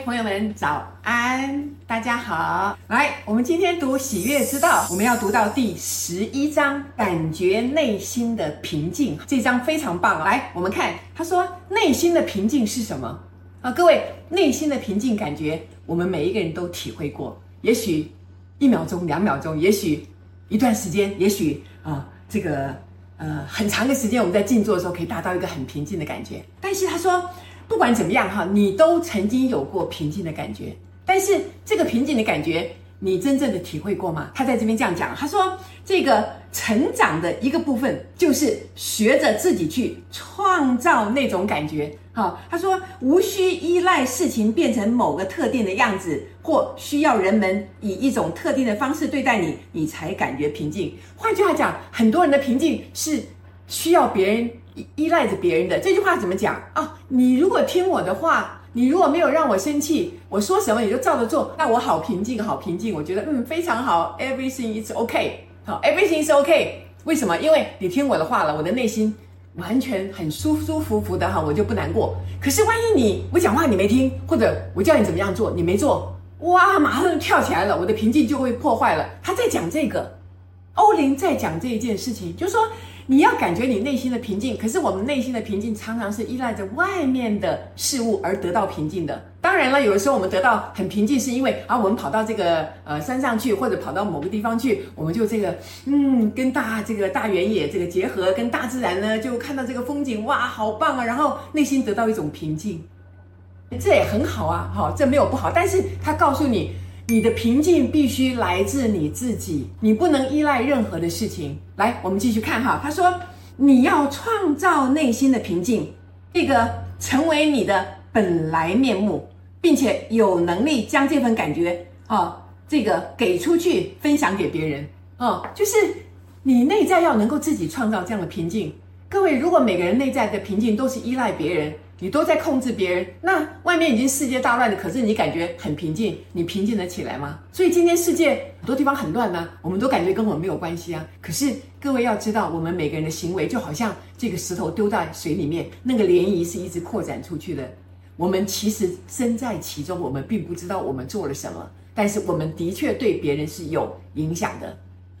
朋友们，早安！大家好，来，我们今天读《喜悦之道》，我们要读到第十一章，感觉内心的平静。这章非常棒，来，我们看，他说内心的平静是什么啊？各位，内心的平静感觉，我们每一个人都体会过，也许一秒钟、两秒钟，也许一段时间，也许啊，这个呃很长的时间，我们在静坐的时候可以达到一个很平静的感觉。但是他说。不管怎么样哈，你都曾经有过平静的感觉，但是这个平静的感觉，你真正的体会过吗？他在这边这样讲，他说这个成长的一个部分就是学着自己去创造那种感觉。好，他说无需依赖事情变成某个特定的样子，或需要人们以一种特定的方式对待你，你才感觉平静。换句话讲，很多人的平静是需要别人。依依赖着别人的这句话怎么讲啊、你如果听我的话，你如果没有让我生气，我说什么你就照着做，那我好平静，好平静。我觉得嗯非常好，everything is OK，好，everything is OK。为什么？因为你听我的话了，我的内心完全很舒舒服服的哈，我就不难过。可是万一你我讲话你没听，或者我叫你怎么样做你没做，哇，马上就跳起来了，我的平静就会破坏了。他在讲这个，欧林在讲这一件事情，就是说。你要感觉你内心的平静，可是我们内心的平静常常是依赖着外面的事物而得到平静的。当然了，有的时候我们得到很平静，是因为啊，我们跑到这个呃山上去，或者跑到某个地方去，我们就这个嗯，跟大这个大原野这个结合，跟大自然呢，就看到这个风景，哇，好棒啊！然后内心得到一种平静，这也很好啊，哈，这没有不好。但是他告诉你。你的平静必须来自你自己，你不能依赖任何的事情。来，我们继续看哈。他说，你要创造内心的平静，这个成为你的本来面目，并且有能力将这份感觉啊，这个给出去，分享给别人啊，就是你内在要能够自己创造这样的平静。各位，如果每个人内在的平静都是依赖别人，你都在控制别人，那外面已经世界大乱了，可是你感觉很平静，你平静得起来吗？所以今天世界很多地方很乱呢，我们都感觉跟我们没有关系啊。可是各位要知道，我们每个人的行为就好像这个石头丢在水里面，那个涟漪是一直扩展出去的。我们其实身在其中，我们并不知道我们做了什么，但是我们的确对别人是有影响的。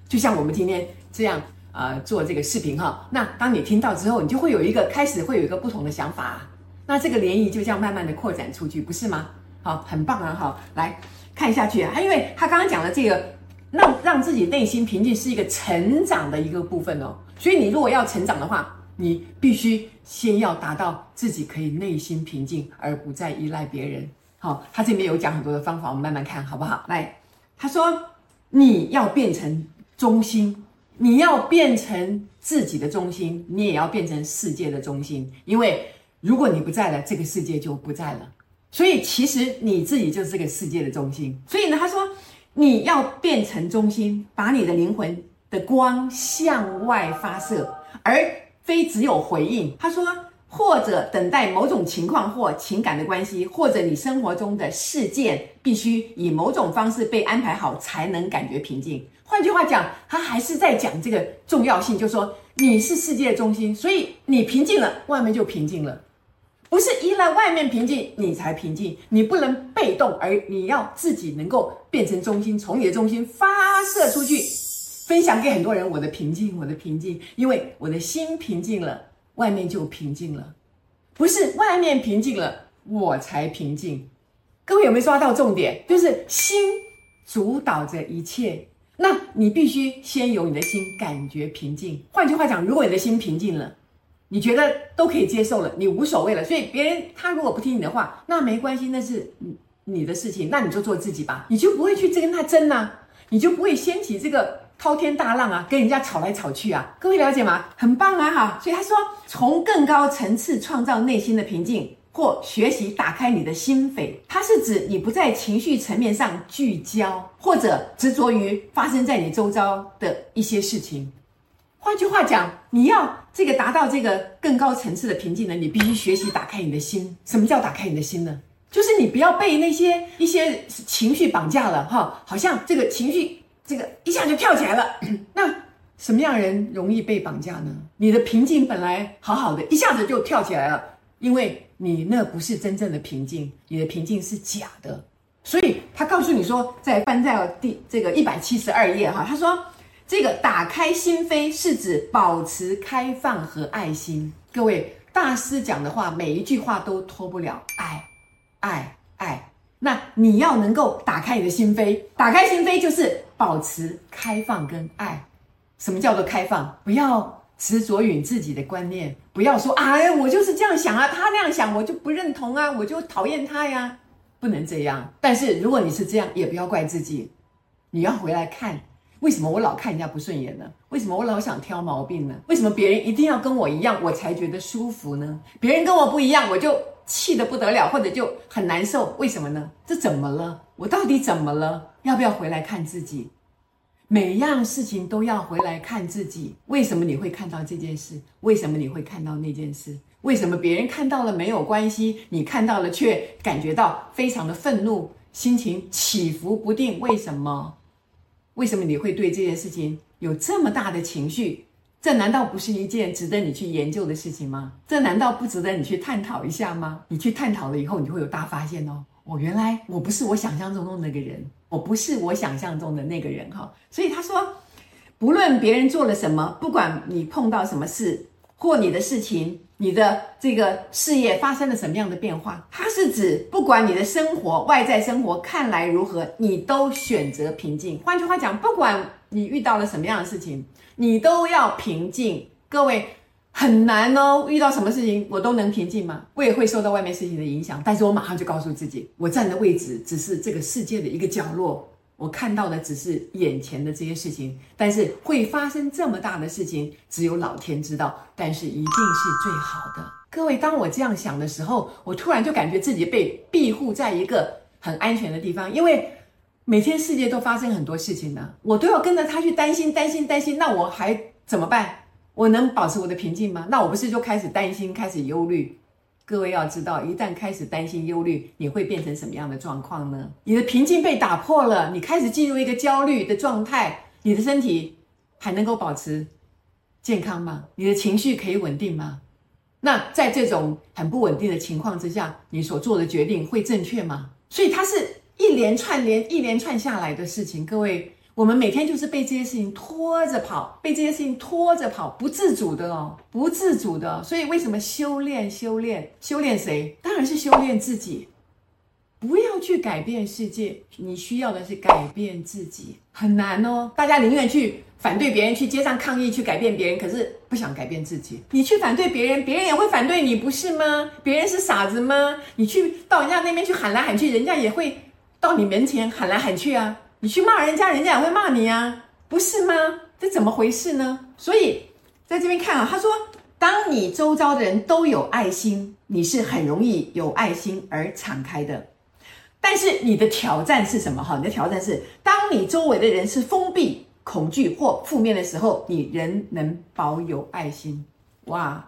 就像我们今天这样啊、做这个视频哈，那当你听到之后，你就会有一个开始会有一个不同的想法。那这个涟漪就这样慢慢的扩展出去，不是吗？好，很棒啊！好，来看下去啊，因为他刚刚讲的这个，让让自己内心平静是一个成长的一个部分哦。所以你如果要成长的话，你必须先要达到自己可以内心平静，而不再依赖别人。好，他这边有讲很多的方法，我们慢慢看好不好？来，他说你要变成中心，你要变成自己的中心，你也要变成世界的中心，因为。如果你不在了，这个世界就不在了。所以其实你自己就是这个世界的中心。所以呢，他说你要变成中心，把你的灵魂的光向外发射，而非只有回应。他说，或者等待某种情况或情感的关系，或者你生活中的事件必须以某种方式被安排好，才能感觉平静。换句话讲，他还是在讲这个重要性，就是说你是世界的中心，所以你平静了，外面就平静了。不是依赖外面平静，你才平静。你不能被动，而你要自己能够变成中心，从你的中心发射出去，分享给很多人。我的平静，我的平静，因为我的心平静了，外面就平静了。不是外面平静了，我才平静。各位有没有抓到重点？就是心主导着一切。那你必须先有你的心感觉平静。换句话讲，如果你的心平静了。你觉得都可以接受了，你无所谓了，所以别人他如果不听你的话，那没关系，那是你你的事情，那你就做自己吧，你就不会去跟他争呐，你就不会掀起这个滔天大浪啊，跟人家吵来吵去啊。各位了解吗？很棒啊哈，所以他说，从更高层次创造内心的平静，或学习打开你的心扉，它是指你不在情绪层面上聚焦，或者执着于发生在你周遭的一些事情。换句话讲，你要这个达到这个更高层次的平静呢，你必须学习打开你的心。什么叫打开你的心呢？就是你不要被那些一些情绪绑架了哈，好像这个情绪这个一下就跳起来了。那什么样人容易被绑架呢？你的平静本来好好的，一下子就跳起来了，因为你那不是真正的平静，你的平静是假的。所以他告诉你说，在翻在第这个一百七十二页哈，他说这个打开心扉是指保持开放和爱心。各位大师讲的话，每一句话都脱不了爱，爱，爱。那你要能够打开你的心扉，打开心扉就是保持开放跟爱。什么叫做开放？不要执着于自己的观念，不要说啊，我就是这样想啊，他那样想我就不认同啊，我就讨厌他呀。不能这样，但是如果你是这样，也不要怪自己。你要回来看，为什么我老看人家不顺眼呢？为什么我老想挑毛病呢？为什么别人一定要跟我一样，我才觉得舒服呢？别人跟我不一样，我就气得不得了，或者就很难受。为什么呢？这怎么了？我到底怎么了？要不要回来看自己？每样事情都要回来看自己。为什么你会看到这件事？为什么你会看到那件事？为什么别人看到了没有关系，你看到了却感觉到非常的愤怒，心情起伏不定？为什么？为什么你会对这件事情有这么大的情绪？这难道不是一件值得你去研究的事情吗？这难道不值得你去探讨一下吗？你去探讨了以后，你会有大发现哦。我原来我不是我想象中的那个人，我不是我想象中的那个人哈。所以他说，不论别人做了什么，不管你碰到什么事，或你的事情。你的这个事业发生了什么样的变化？它是指不管你的生活外在生活看来如何，你都选择平静。换句话讲，不管你遇到了什么样的事情，你都要平静。各位很难哦，遇到什么事情我都能平静吗？我也会受到外面事情的影响，但是我马上就告诉自己，我站的位置只是这个世界的一个角落。我看到的只是眼前的这些事情，但是会发生这么大的事情，只有老天知道。但是一定是最好的。各位，当我这样想的时候，我突然就感觉自己被庇护在一个很安全的地方，因为每天世界都发生很多事情呢，我都要跟着他去担心、担心、担心。那我还怎么办？我能保持我的平静吗？那我不是就开始担心、开始忧虑？各位要知道，一旦开始担心、忧虑，你会变成什么样的状况呢？你的平静被打破了，你开始进入一个焦虑的状态，你的身体还能够保持健康吗？你的情绪可以稳定吗？那在这种很不稳定的情况之下，你所做的决定会正确吗？所以它是一连串连一连串下来的事情，各位。我们每天就是被这些事情拖着跑，被这些事情拖着跑，不自主的哦，不自主的。所以为什么修炼？修炼？修炼谁？当然是修炼自己。不要去改变世界，你需要的是改变自己。很难哦，大家宁愿去反对别人，去街上抗议，去改变别人，可是不想改变自己。你去反对别人，别人也会反对你，不是吗？别人是傻子吗？你去到人家那边去喊来喊去，人家也会到你门前喊来喊去啊。你去骂人家，人家也会骂你啊，不是吗？这怎么回事呢？所以在这边看啊，他说，当你周遭的人都有爱心，你是很容易有爱心而敞开的。但是你的挑战是什么？哈，你的挑战是，当你周围的人是封闭、恐惧或负面的时候，你仍能保有爱心。哇，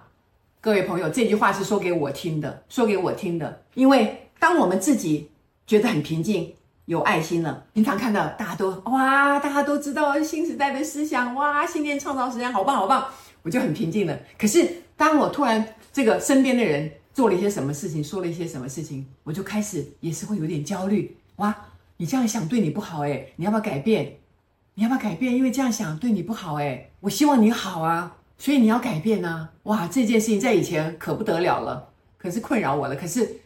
各位朋友，这句话是说给我听的，说给我听的。因为当我们自己觉得很平静。有爱心了，平常看到大家都哇，大家都知道新时代的思想哇，信念创造实验好棒好棒，我就很平静了。可是当我突然这个身边的人做了一些什么事情，说了一些什么事情，我就开始也是会有点焦虑。哇，你这样想对你不好诶，你要不要改变？你要不要改变？因为这样想对你不好诶，我希望你好啊，所以你要改变啊。哇，这件事情在以前可不得了了，可是困扰我了。可是。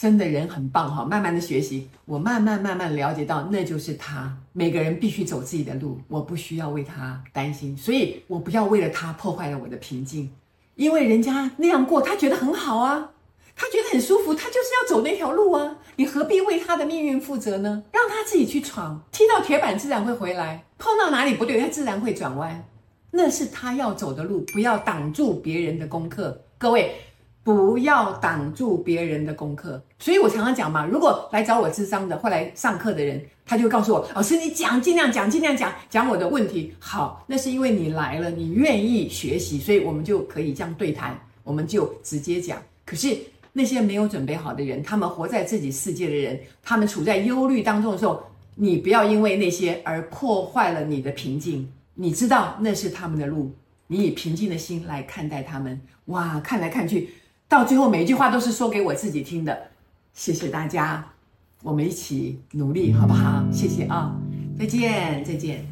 真的人很棒哈，慢慢的学习，我慢慢慢慢了解到，那就是他。每个人必须走自己的路，我不需要为他担心，所以我不要为了他破坏了我的平静，因为人家那样过，他觉得很好啊，他觉得很舒服，他就是要走那条路啊，你何必为他的命运负责呢？让他自己去闯，踢到铁板自然会回来，碰到哪里不对，他自然会转弯，那是他要走的路，不要挡住别人的功课，各位。不要挡住别人的功课，所以我常常讲嘛，如果来找我咨商的或来上课的人，他就告诉我，老师你讲，尽量讲，尽量讲，讲我的问题。好，那是因为你来了，你愿意学习，所以我们就可以这样对谈，我们就直接讲。可是那些没有准备好的人，他们活在自己世界的人，他们处在忧虑当中的时候，你不要因为那些而破坏了你的平静。你知道那是他们的路，你以平静的心来看待他们。哇，看来看去。到最后每一句话都是说给我自己听的。谢谢大家，我们一起努力，好不好？谢谢啊，再见，再见。